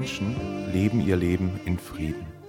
Menschen leben ihr Leben in Frieden.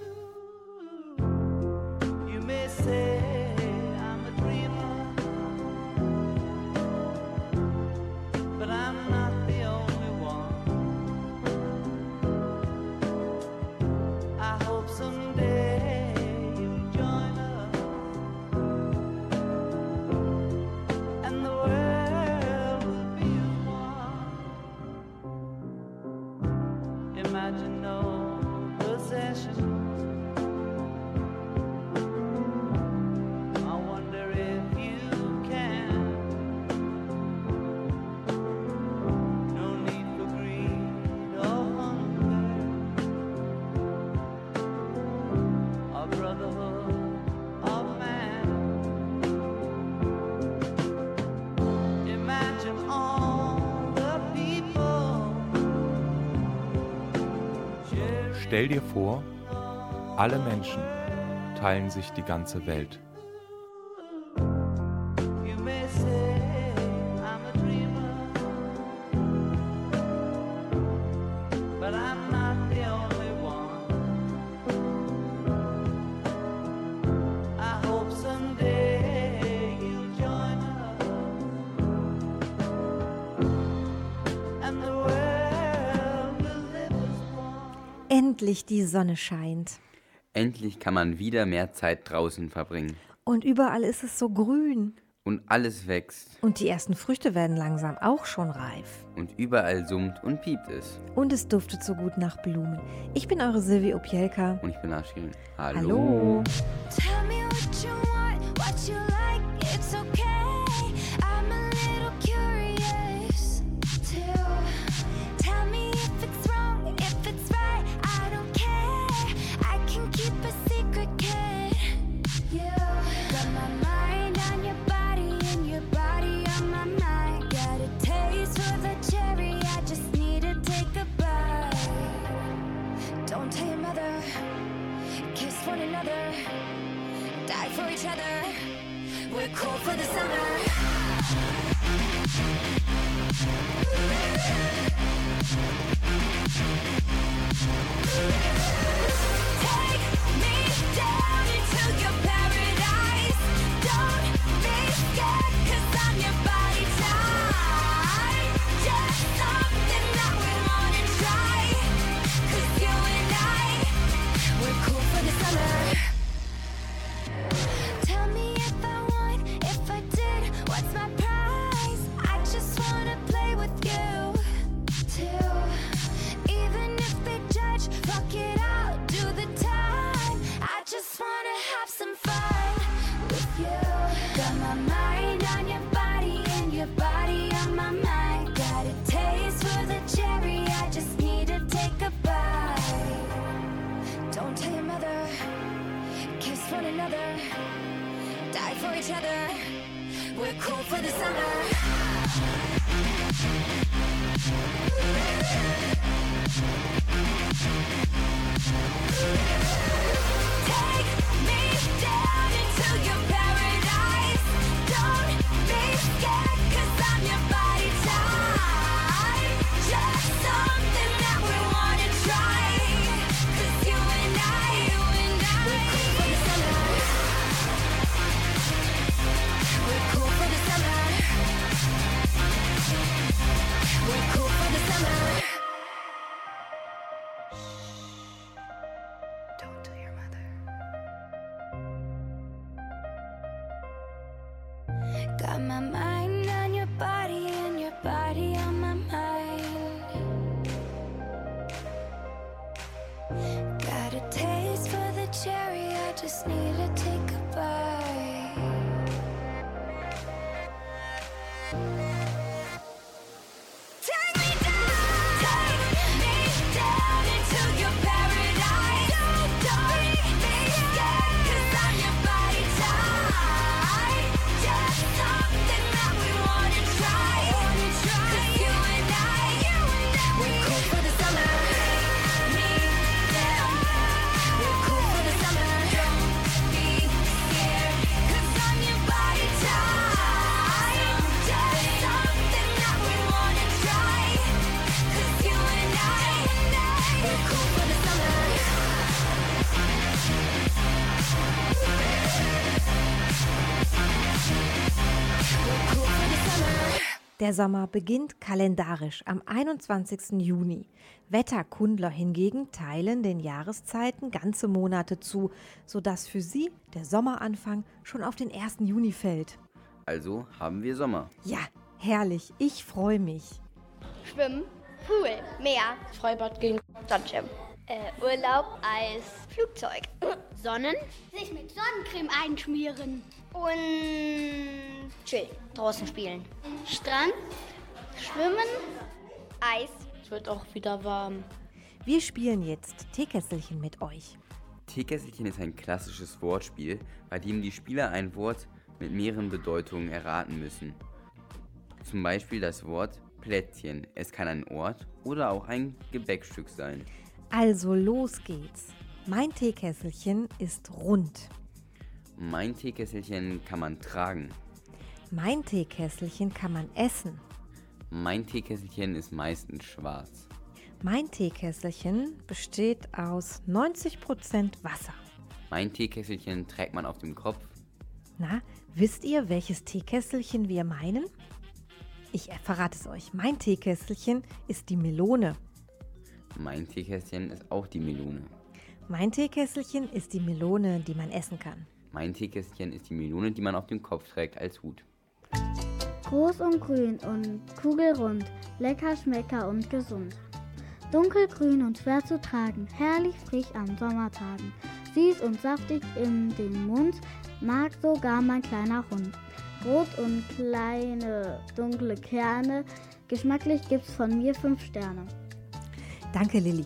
Stell dir vor, alle Menschen teilen sich die ganze Welt. endlich die Sonne scheint. Endlich kann man wieder mehr Zeit draußen verbringen. Und überall ist es so grün. Und alles wächst. Und die ersten Früchte werden langsam auch schon reif. Und überall summt und piept es. Und es duftet so gut nach Blumen. Ich bin eure Silvi Opielka. Und ich bin Aschin. Hallo. Hallo. Tell me what you Der Sommer beginnt kalendarisch am 21. Juni. Wetterkundler hingegen teilen den Jahreszeiten ganze Monate zu, sodass für sie der Sommeranfang schon auf den 1. Juni fällt. Also haben wir Sommer. Ja, herrlich, ich freue mich. Schwimmen, Pool, Meer, Freibad gehen, Sandschirm. Äh, Urlaub, Eis, Flugzeug. Sonnen, sich mit Sonnencreme einschmieren. Und chillen, draußen spielen. Strand, schwimmen, Eis. Es wird auch wieder warm. Wir spielen jetzt Teekesselchen mit euch. Teekesselchen ist ein klassisches Wortspiel, bei dem die Spieler ein Wort mit mehreren Bedeutungen erraten müssen. Zum Beispiel das Wort Plätzchen. Es kann ein Ort oder auch ein Gebäckstück sein. Also los geht's. Mein Teekesselchen ist rund. Mein Teekesselchen kann man tragen. Mein Teekesselchen kann man essen. Mein Teekesselchen ist meistens schwarz. Mein Teekesselchen besteht aus 90% Wasser. Mein Teekesselchen trägt man auf dem Kopf. Na, wisst ihr, welches Teekesselchen wir meinen? Ich verrate es euch. Mein Teekesselchen ist die Melone. Mein Teekesselchen ist auch die Melone. Mein Teekesselchen ist die Melone, die man essen kann. Mein Teekesselchen ist die Melone, die man auf dem Kopf trägt als Hut. Groß und grün und kugelrund, lecker, schmecker und gesund. Dunkelgrün und schwer zu tragen, herrlich frisch an Sommertagen. Süß und saftig in den Mund, mag sogar mein kleiner Hund. Rot und kleine dunkle Kerne, geschmacklich gibt's von mir fünf Sterne. Danke, Lilly.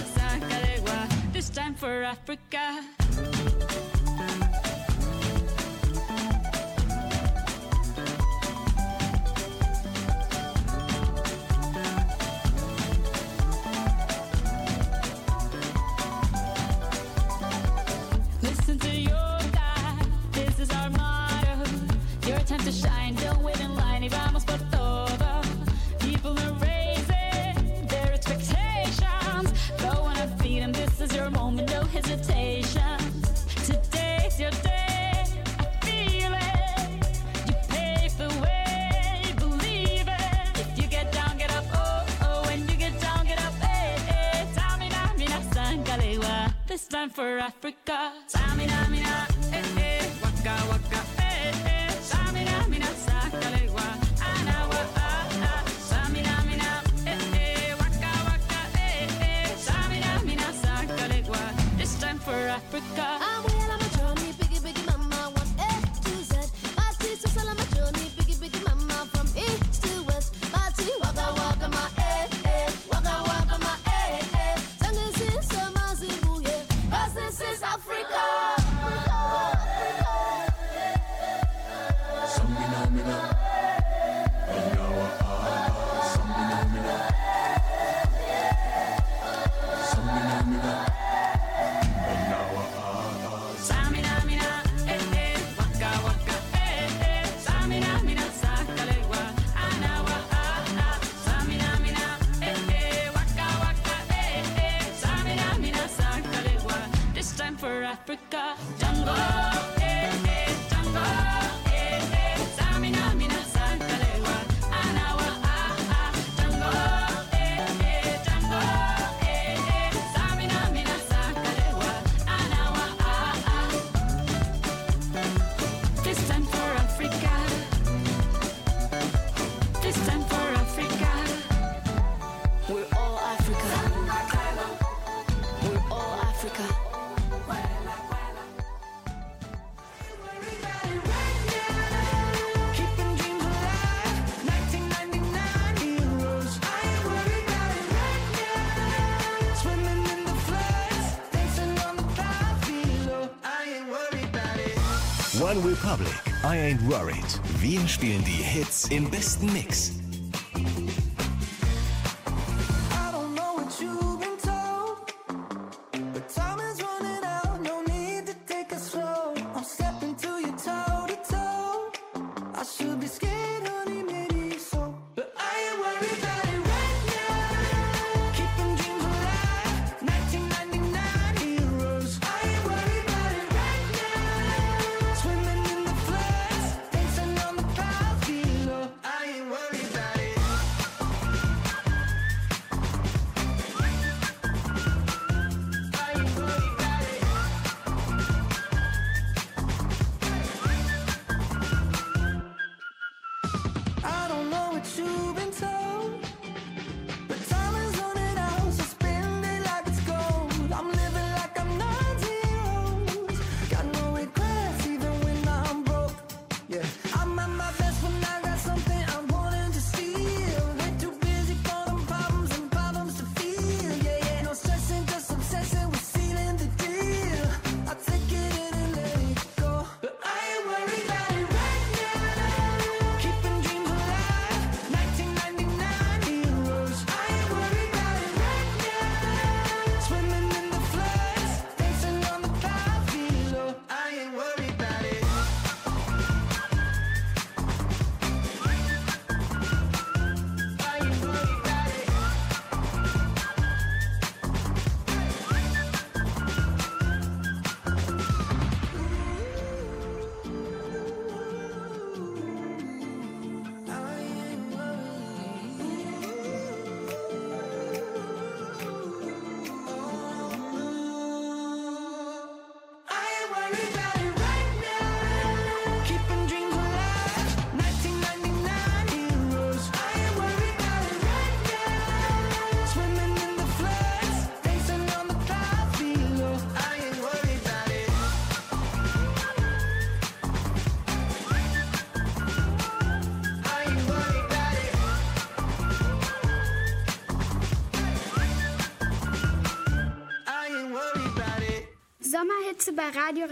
time for Africa. For it. You believe it. If you get down, get up. Oh, oh, when you get down, get up. Hey, hey. Tell me, Nami, Nasangalewa. This man for Africa. Tamina, mina, eh, eh. Waka, waka, пытаюсь Republic, I Ain't Worried. Wir spielen die Hits im besten Mix.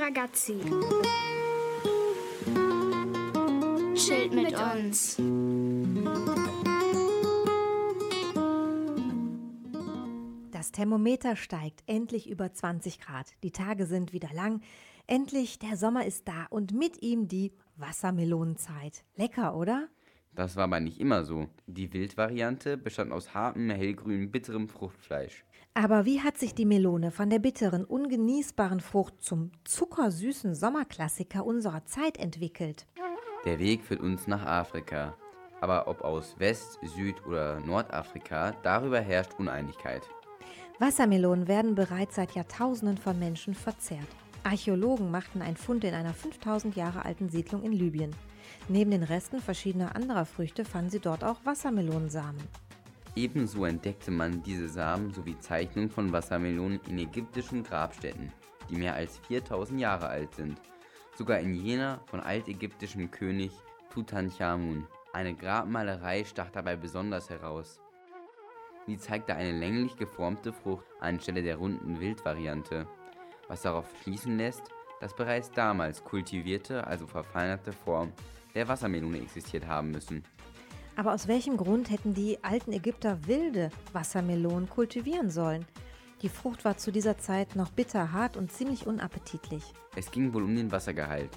Ragazzi. Chillt mit uns. Das Thermometer steigt endlich über 20 Grad. Die Tage sind wieder lang. Endlich, der Sommer ist da und mit ihm die Wassermelonenzeit. Lecker, oder? Das war aber nicht immer so. Die Wildvariante bestand aus hartem, hellgrün, bitterem Fruchtfleisch. Aber wie hat sich die Melone von der bitteren, ungenießbaren Frucht zum zuckersüßen Sommerklassiker unserer Zeit entwickelt? Der Weg führt uns nach Afrika. Aber ob aus West-, Süd- oder Nordafrika, darüber herrscht Uneinigkeit. Wassermelonen werden bereits seit Jahrtausenden von Menschen verzehrt. Archäologen machten einen Fund in einer 5000 Jahre alten Siedlung in Libyen. Neben den Resten verschiedener anderer Früchte fanden sie dort auch Wassermelonensamen. Ebenso entdeckte man diese Samen sowie Zeichnungen von Wassermelonen in ägyptischen Grabstätten, die mehr als 4000 Jahre alt sind. Sogar in jener von altägyptischem König Tutanchamun. Eine Grabmalerei stach dabei besonders heraus. Sie zeigte eine länglich geformte Frucht anstelle der runden Wildvariante, was darauf schließen lässt, dass bereits damals kultivierte, also verfeinerte Form der Wassermelone existiert haben müssen. Aber aus welchem Grund hätten die alten Ägypter wilde Wassermelonen kultivieren sollen? Die Frucht war zu dieser Zeit noch bitter, hart und ziemlich unappetitlich. Es ging wohl um den Wassergehalt.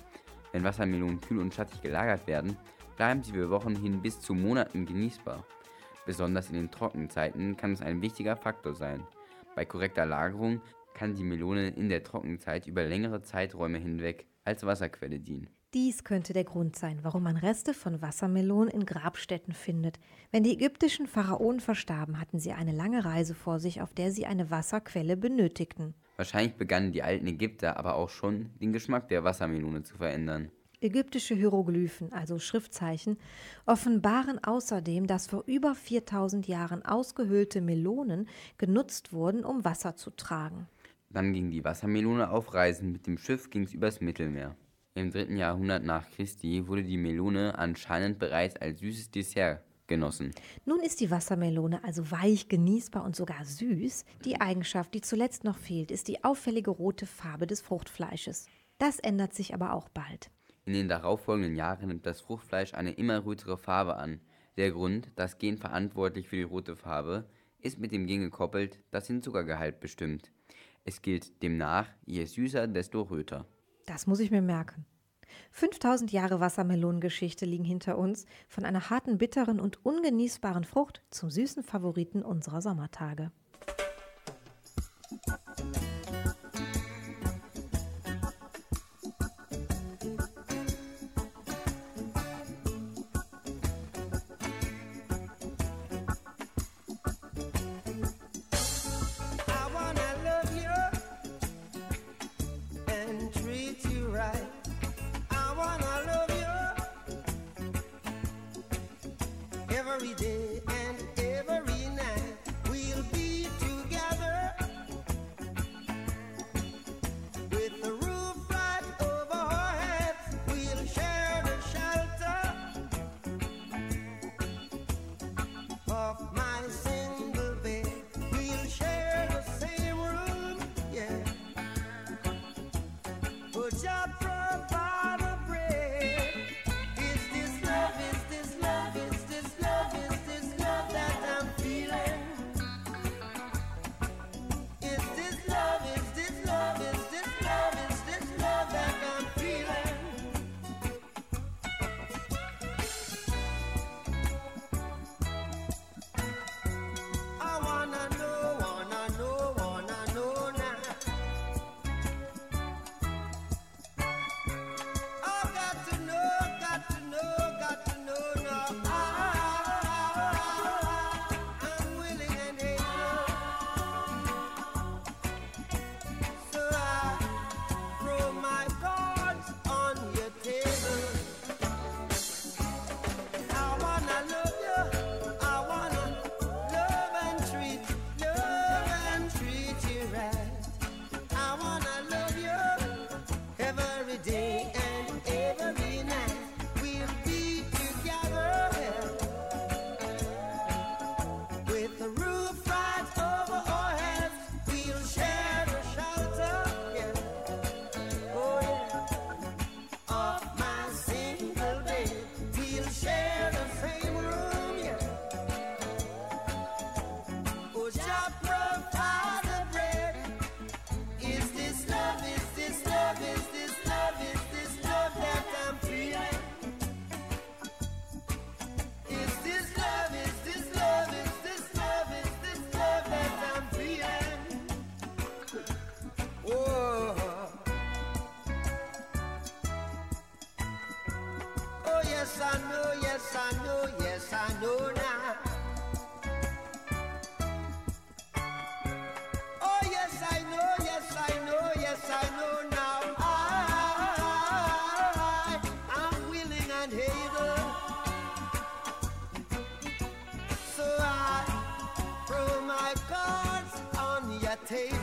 Wenn Wassermelonen kühl und schattig gelagert werden, bleiben sie für Wochen hin bis zu Monaten genießbar. Besonders in den Trockenzeiten kann es ein wichtiger Faktor sein. Bei korrekter Lagerung kann die Melone in der Trockenzeit über längere Zeiträume hinweg als Wasserquelle dienen. Dies könnte der Grund sein, warum man Reste von Wassermelonen in Grabstätten findet. Wenn die ägyptischen Pharaonen verstarben, hatten sie eine lange Reise vor sich, auf der sie eine Wasserquelle benötigten. Wahrscheinlich begannen die alten Ägypter aber auch schon, den Geschmack der Wassermelone zu verändern. Ägyptische Hieroglyphen, also Schriftzeichen, offenbaren außerdem, dass vor über 4000 Jahren ausgehöhlte Melonen genutzt wurden, um Wasser zu tragen. Dann ging die Wassermelone auf Reisen. Mit dem Schiff ging es übers Mittelmeer. Im dritten Jahrhundert nach Christi wurde die Melone anscheinend bereits als süßes Dessert genossen. Nun ist die Wassermelone also weich, genießbar und sogar süß. Die Eigenschaft, die zuletzt noch fehlt, ist die auffällige rote Farbe des Fruchtfleisches. Das ändert sich aber auch bald. In den darauffolgenden Jahren nimmt das Fruchtfleisch eine immer rötere Farbe an. Der Grund, das Gen verantwortlich für die rote Farbe, ist mit dem Gen gekoppelt, das den Zuckergehalt bestimmt. Es gilt demnach, je süßer, desto röter. Das muss ich mir merken. 5000 Jahre Wassermelonengeschichte liegen hinter uns, von einer harten, bitteren und ungenießbaren Frucht zum süßen Favoriten unserer Sommertage. take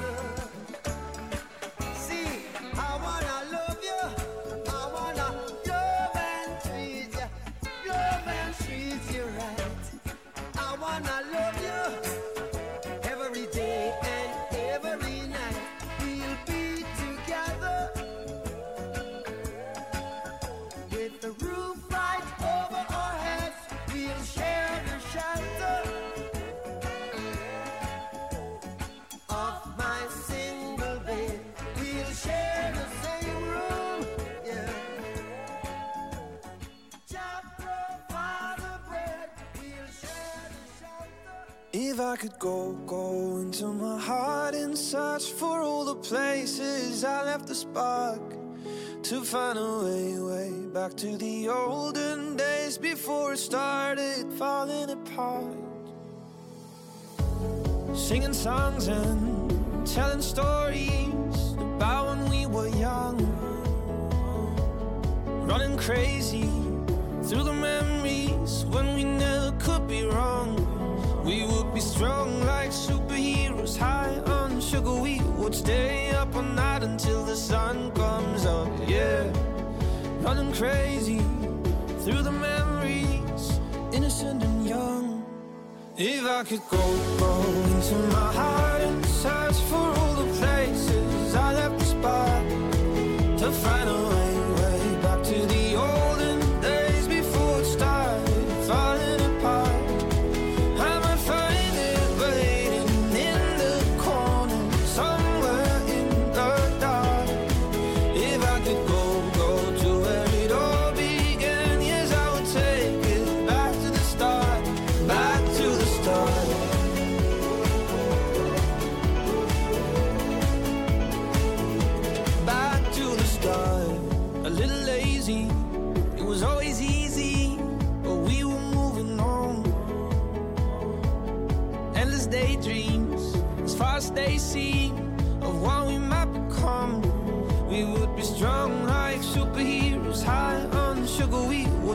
I could go, go into my heart and search for all the places I left the spark to find a way, way back to the olden days before it started falling apart. Singing songs and telling stories about when we were young, running crazy through the memories when we never could be wrong strong like superheroes, high on sugar. We would stay up all night until the sun comes up. Yeah, running crazy through the memories, innocent and young. If I could go, go into my heart and search for all the places I left the spot to find a way.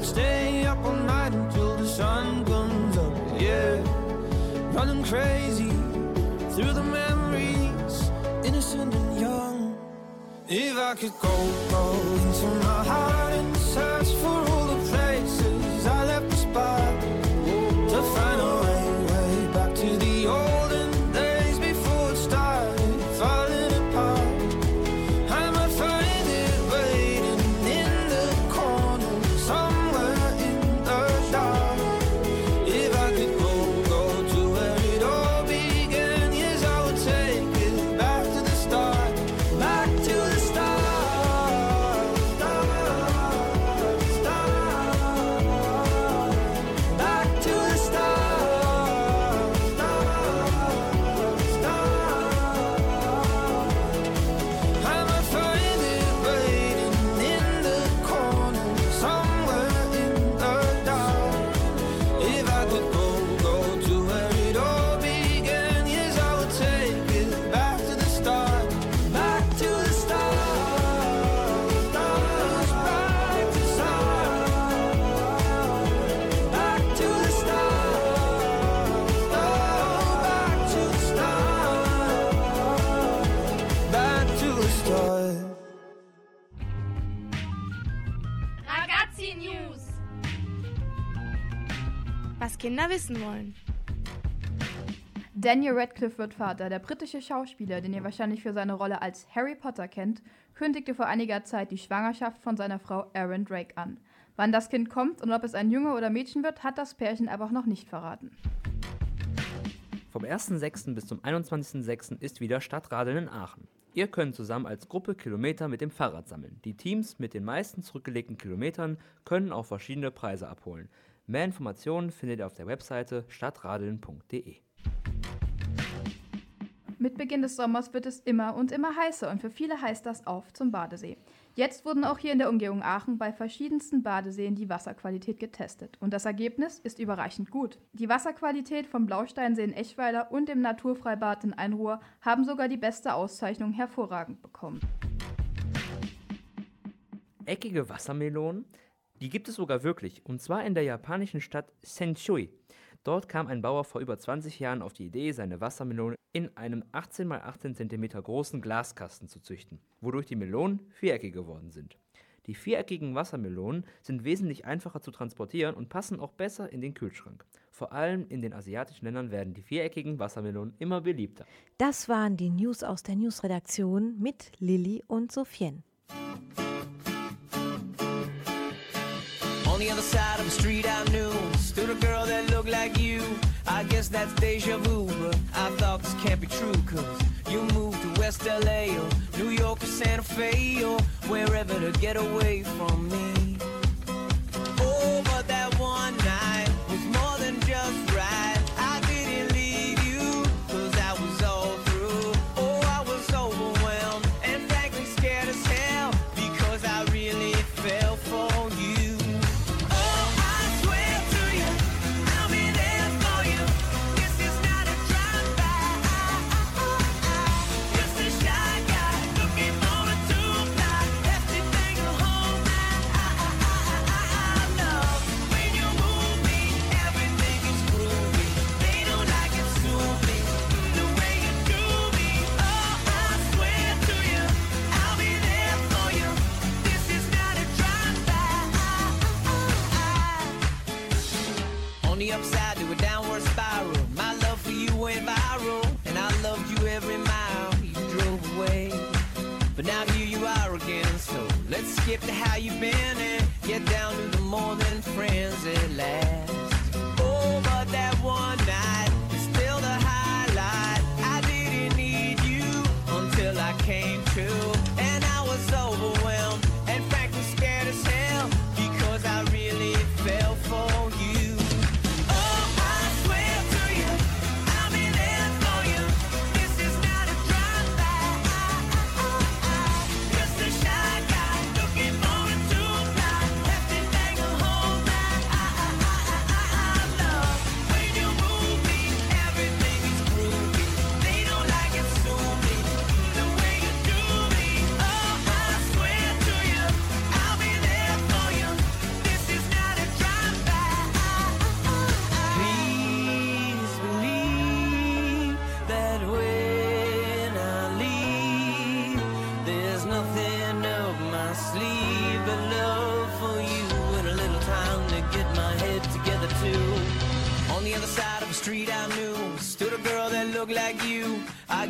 Stay up all night until the sun comes up. Yeah, running crazy through the memories, innocent and young. If I could go, go into my heart and search for Kinder wissen wollen. Daniel Radcliffe wird Vater. Der britische Schauspieler, den ihr wahrscheinlich für seine Rolle als Harry Potter kennt, kündigte vor einiger Zeit die Schwangerschaft von seiner Frau Erin Drake an. Wann das Kind kommt und ob es ein Junge oder Mädchen wird, hat das Pärchen aber auch noch nicht verraten. Vom 1.6. bis zum 21.6. ist wieder Stadtradeln in Aachen. Ihr könnt zusammen als Gruppe Kilometer mit dem Fahrrad sammeln. Die Teams mit den meisten zurückgelegten Kilometern können auch verschiedene Preise abholen. Mehr Informationen findet ihr auf der Webseite stadtradeln.de. Mit Beginn des Sommers wird es immer und immer heißer und für viele heißt das auf zum Badesee. Jetzt wurden auch hier in der Umgebung Aachen bei verschiedensten Badeseen die Wasserqualität getestet und das Ergebnis ist überraschend gut. Die Wasserqualität vom Blausteinsee in Eschweiler und dem Naturfreibad in Einruhr haben sogar die beste Auszeichnung hervorragend bekommen. Eckige Wassermelonen, die gibt es sogar wirklich, und zwar in der japanischen Stadt Senshui. Dort kam ein Bauer vor über 20 Jahren auf die Idee, seine Wassermelone in einem 18 x 18 cm großen Glaskasten zu züchten, wodurch die Melonen viereckig geworden sind. Die viereckigen Wassermelonen sind wesentlich einfacher zu transportieren und passen auch besser in den Kühlschrank. Vor allem in den asiatischen Ländern werden die viereckigen Wassermelonen immer beliebter. Das waren die News aus der Newsredaktion mit Lilly und Sophien. The other side of the street I knew. Stood a girl that looked like you. I guess that's deja vu But I thought this can't be true Cause you moved to West LA Or New York or Santa Fe Or wherever to get away from me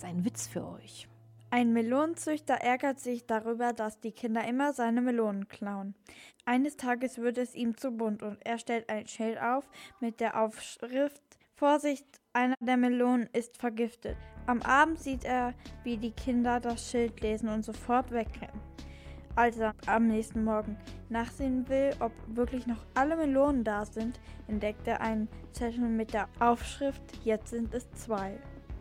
jetzt einen Witz für euch. Ein Melonenzüchter ärgert sich darüber, dass die Kinder immer seine Melonen klauen. Eines Tages wird es ihm zu bunt und er stellt ein Schild auf mit der Aufschrift Vorsicht, einer der Melonen ist vergiftet. Am Abend sieht er, wie die Kinder das Schild lesen und sofort wegrennen. Als er am nächsten Morgen nachsehen will, ob wirklich noch alle Melonen da sind, entdeckt er einen Zettel mit der Aufschrift Jetzt sind es zwei.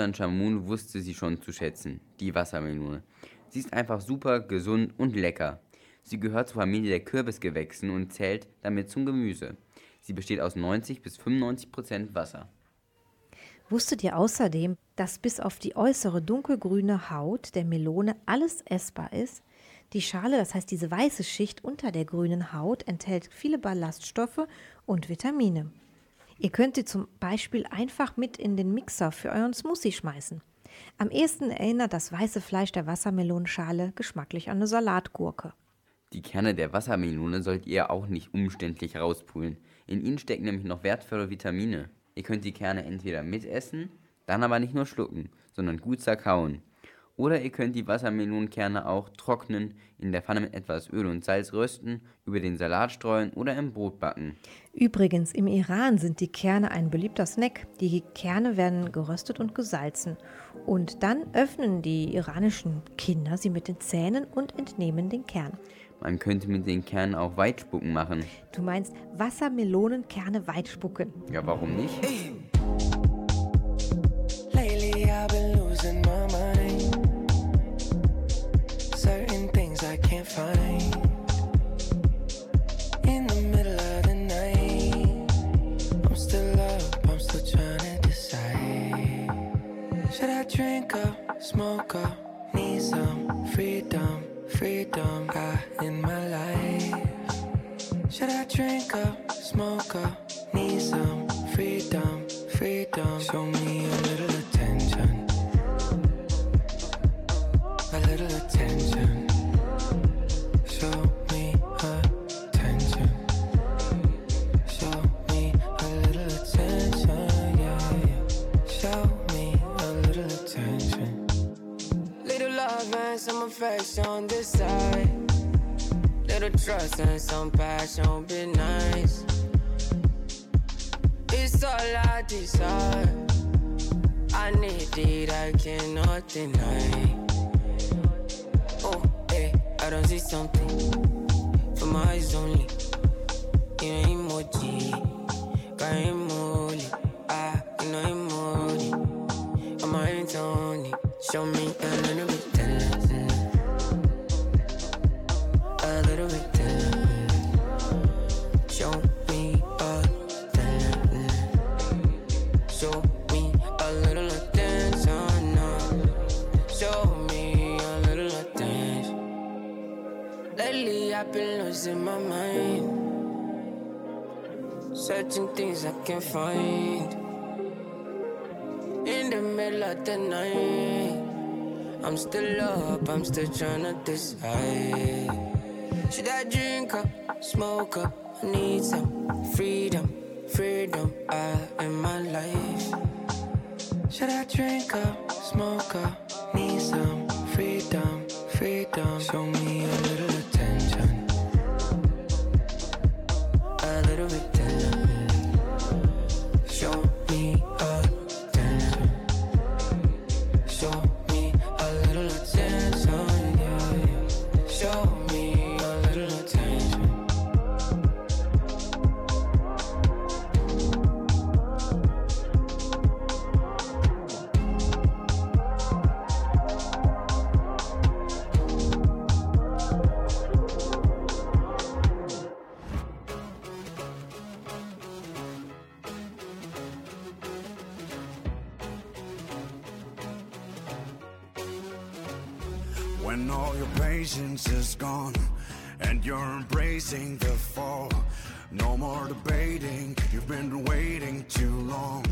Tutanchamun wusste sie schon zu schätzen, die Wassermelone. Sie ist einfach super, gesund und lecker. Sie gehört zur Familie der Kürbisgewächsen und zählt damit zum Gemüse. Sie besteht aus 90 bis 95 Prozent Wasser. Wusstet ihr außerdem, dass bis auf die äußere dunkelgrüne Haut der Melone alles essbar ist? Die Schale, das heißt diese weiße Schicht unter der grünen Haut, enthält viele Ballaststoffe und Vitamine. Ihr könnt sie zum Beispiel einfach mit in den Mixer für euren Smoothie schmeißen. Am ehesten erinnert das weiße Fleisch der Wassermelonenschale geschmacklich an eine Salatgurke. Die Kerne der Wassermelone sollt ihr auch nicht umständlich rauspulen. In ihnen stecken nämlich noch wertvolle Vitamine. Ihr könnt die Kerne entweder mitessen, dann aber nicht nur schlucken, sondern gut zerkauen. Oder ihr könnt die Wassermelonenkerne auch trocknen, in der Pfanne mit etwas Öl und Salz rösten, über den Salat streuen oder im Brot backen. Übrigens, im Iran sind die Kerne ein beliebter Snack. Die Kerne werden geröstet und gesalzen. Und dann öffnen die iranischen Kinder sie mit den Zähnen und entnehmen den Kern. Man könnte mit den Kernen auch Weitspucken machen. Du meinst Wassermelonenkerne weitspucken. Ja, warum nicht? Drink up, smoke up, need some freedom, freedom I, in my life? Should I drink up, smoke up, need some freedom, freedom? Show me a little some affection on this side. Little trust and some passion be nice. It's all I desire. I need it, I cannot deny. Oh, hey, I don't see something for my eyes only. You know emoji, got emoji. Ah, you know emoji. I'm my only. Show me a little bit Been losing my mind. Searching things I can't find. In the middle of the night, I'm still up, I'm still trying to decide. Should I drink up, smoke up? I need some freedom, freedom uh, in my life. Should I drink up, smoke up? Need some freedom, freedom. Show me a little patience is gone and you're embracing the fall, no more debating, you've been waiting too long.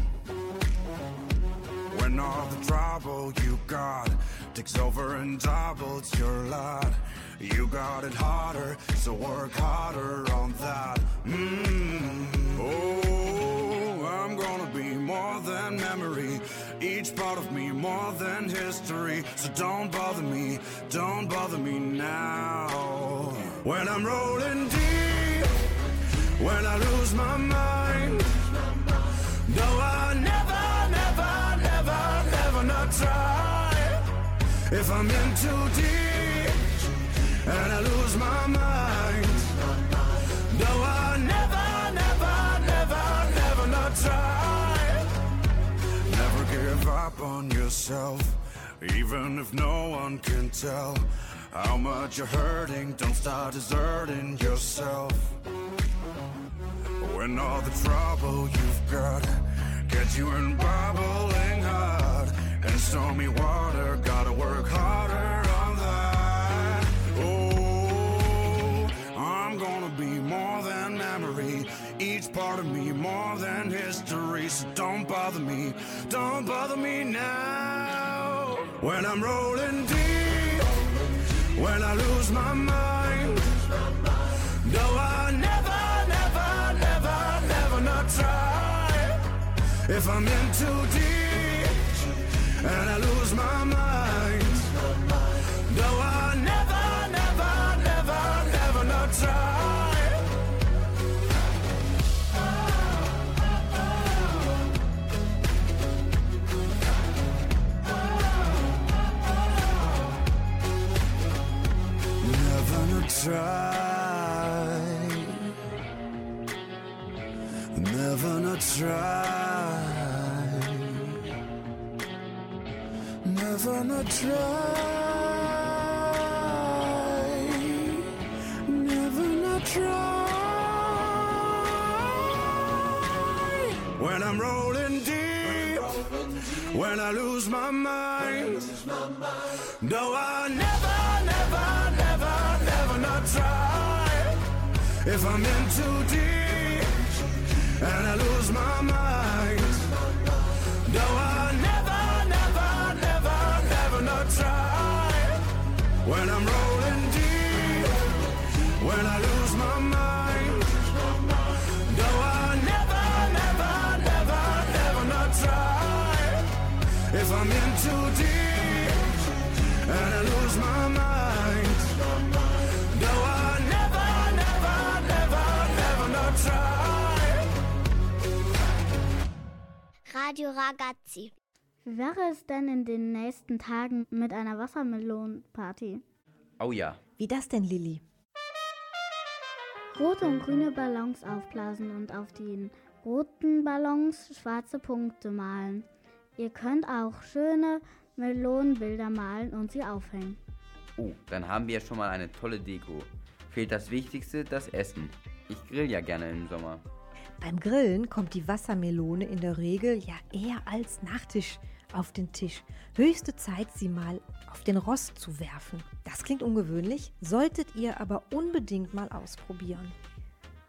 When all the trouble you got takes over and doubles your lot, you got it harder, so work harder on that. Mm. Oh, I'm gonna be more than memory, each part of me more than history. So don't bother me, don't bother me now. When I'm rolling deep, when I lose my mind. No, I never, never, never, never not try. If I'm in too deep and I lose my mind. On yourself, even if no one can tell how much you're hurting. Don't start deserting yourself. When all the trouble you've got gets you in bubbling hot and stormy water, gotta work harder on that. Oh, I'm gonna be more than each part of me more than history. So don't bother me, don't bother me now. When I'm rolling deep, when I lose my mind. No, I never, never, never, never not try. if I'm in too deep and I lose my mind. Try. Never not try. Never not try. When I'm rolling deep, when I lose my mind. No, I never, never, never, never not try. If I'm in too deep and I lose my mind. No, I never, never, never, never not try. When I'm rolling deep, when I lose my mind. No, I never, never, never, never not try. If I'm in too deep and I lose my mind. Ragazzi. Wie wäre es denn in den nächsten Tagen mit einer Wassermelonenparty? Oh ja. Wie das denn, Lilly? Rote und grüne Ballons aufblasen und auf den roten Ballons schwarze Punkte malen. Ihr könnt auch schöne Melonenbilder malen und sie aufhängen. Oh, dann haben wir ja schon mal eine tolle Deko. Fehlt das Wichtigste, das Essen. Ich grill ja gerne im Sommer. Beim Grillen kommt die Wassermelone in der Regel ja eher als Nachtisch auf den Tisch. Höchste Zeit, sie mal auf den Rost zu werfen. Das klingt ungewöhnlich, solltet ihr aber unbedingt mal ausprobieren.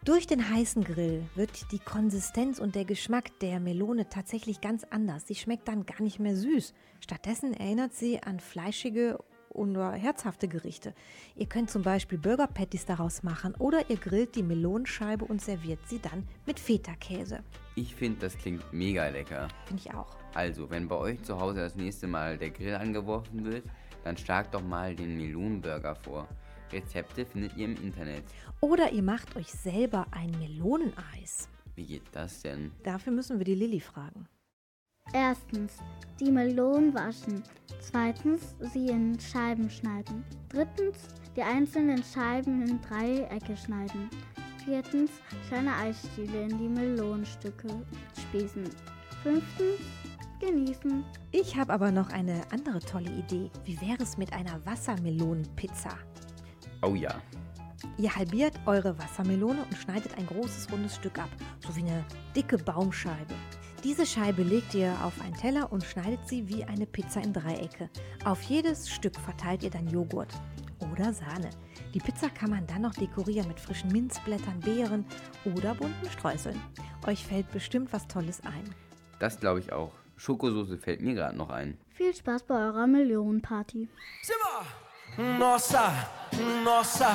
Durch den heißen Grill wird die Konsistenz und der Geschmack der Melone tatsächlich ganz anders. Sie schmeckt dann gar nicht mehr süß. Stattdessen erinnert sie an fleischige oder herzhafte Gerichte. Ihr könnt zum Beispiel Burger Patties daraus machen oder ihr grillt die Melonenscheibe und serviert sie dann mit Feta-Käse. Ich finde, das klingt mega lecker. Finde ich auch. Also, wenn bei euch zu Hause das nächste Mal der Grill angeworfen wird, dann schlagt doch mal den Melonenburger vor. Rezepte findet ihr im Internet. Oder ihr macht euch selber ein Meloneneis. Wie geht das denn? Dafür müssen wir die Lilly fragen. Erstens, die Melonen waschen. Zweitens, sie in Scheiben schneiden. Drittens, die einzelnen Scheiben in Dreiecke schneiden. Viertens, kleine Eisstiele in die Melonenstücke spießen. Fünftens, genießen. Ich habe aber noch eine andere tolle Idee. Wie wäre es mit einer Wassermelonenpizza? Oh ja. Ihr halbiert eure Wassermelone und schneidet ein großes rundes Stück ab, so wie eine dicke Baumscheibe. Diese Scheibe legt ihr auf einen Teller und schneidet sie wie eine Pizza in Dreiecke. Auf jedes Stück verteilt ihr dann Joghurt oder Sahne. Die Pizza kann man dann noch dekorieren mit frischen Minzblättern, Beeren oder bunten Streuseln. Euch fällt bestimmt was Tolles ein. Das glaube ich auch. Schokosoße fällt mir gerade noch ein. Viel Spaß bei eurer Melonenparty. Nossa, nossa,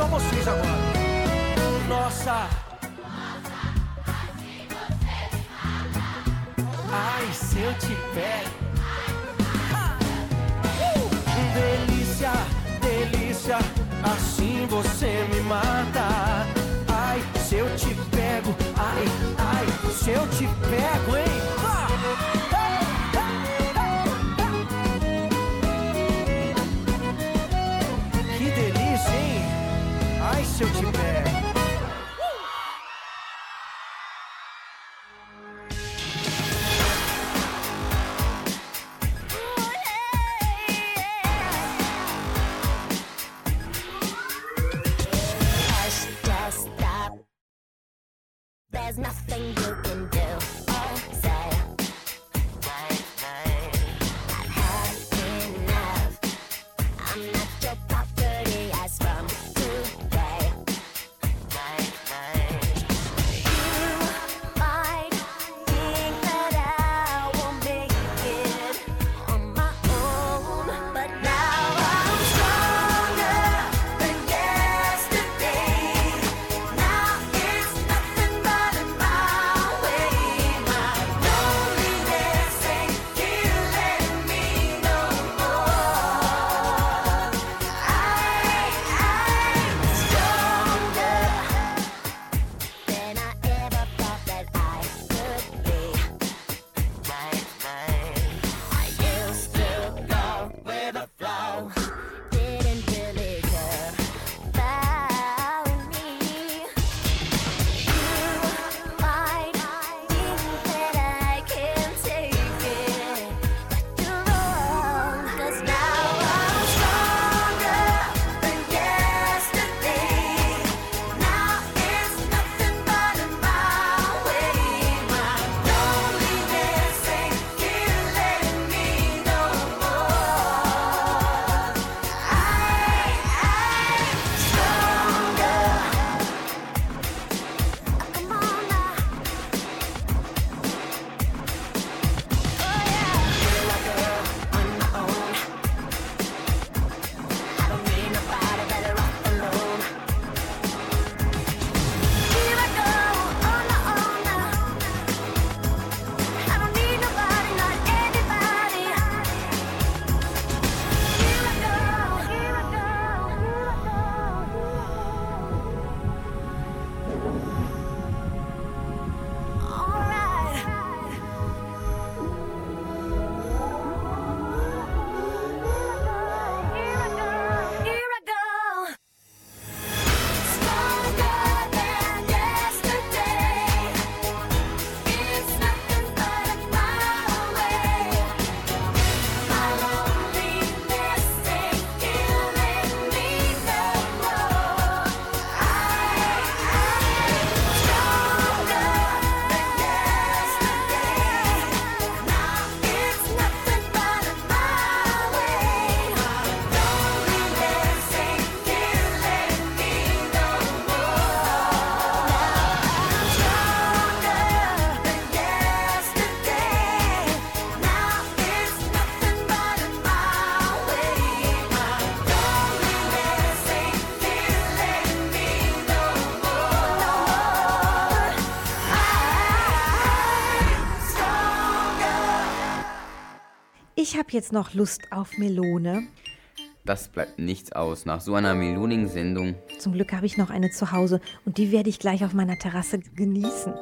Só vocês agora. Nossa. Ai, se eu te pego. Uh! Delícia, delícia, assim você me mata. Ai, se eu te pego, ai, ai, se eu te pego, hein? Ah! 就奇 Ich habe jetzt noch Lust auf Melone. Das bleibt nichts aus. Nach so einer melonigen Sendung Zum Glück habe ich noch eine zu Hause und die werde ich gleich auf meiner Terrasse genießen.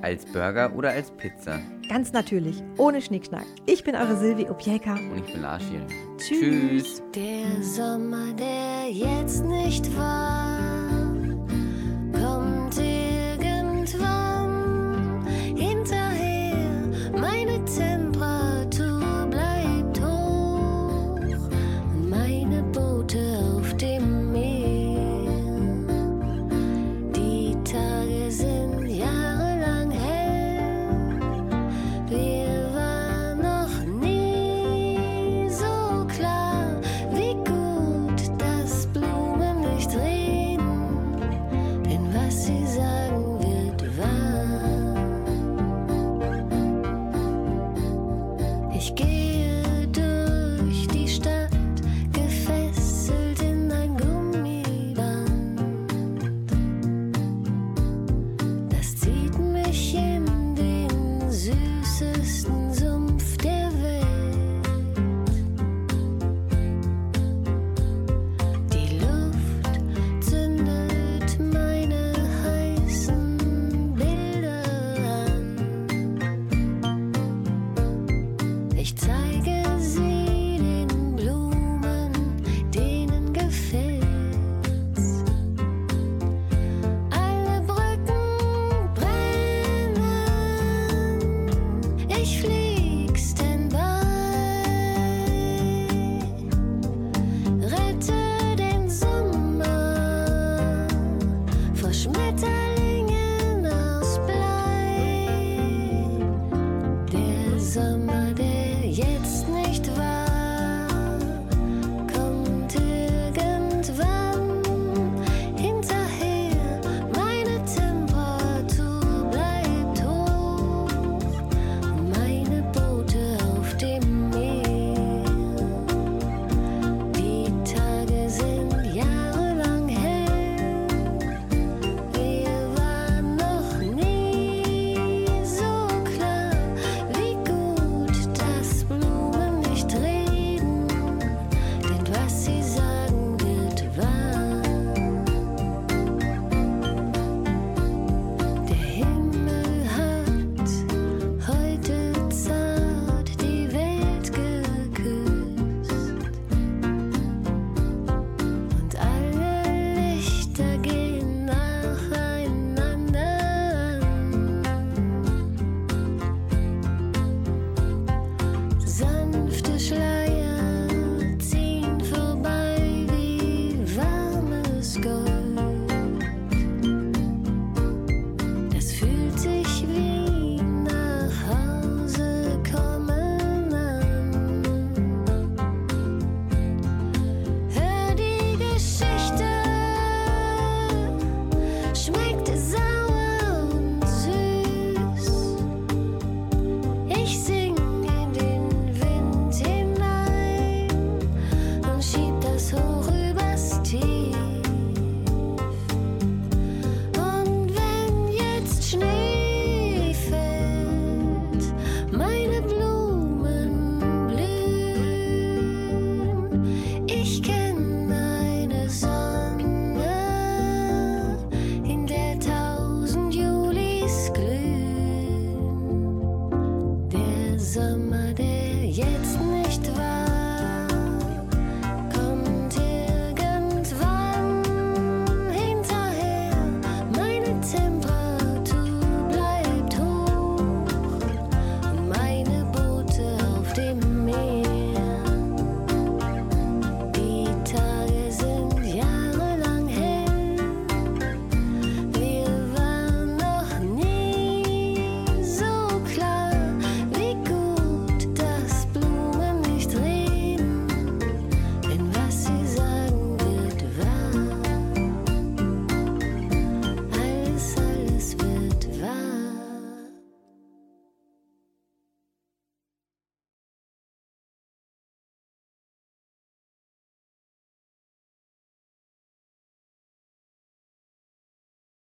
als Burger oder als Pizza. Ganz natürlich, ohne Schnickschnack. Ich bin eure Silvi Opjelka. Und ich bin Arschil. Tschüss. Der Sommer, der jetzt nicht war,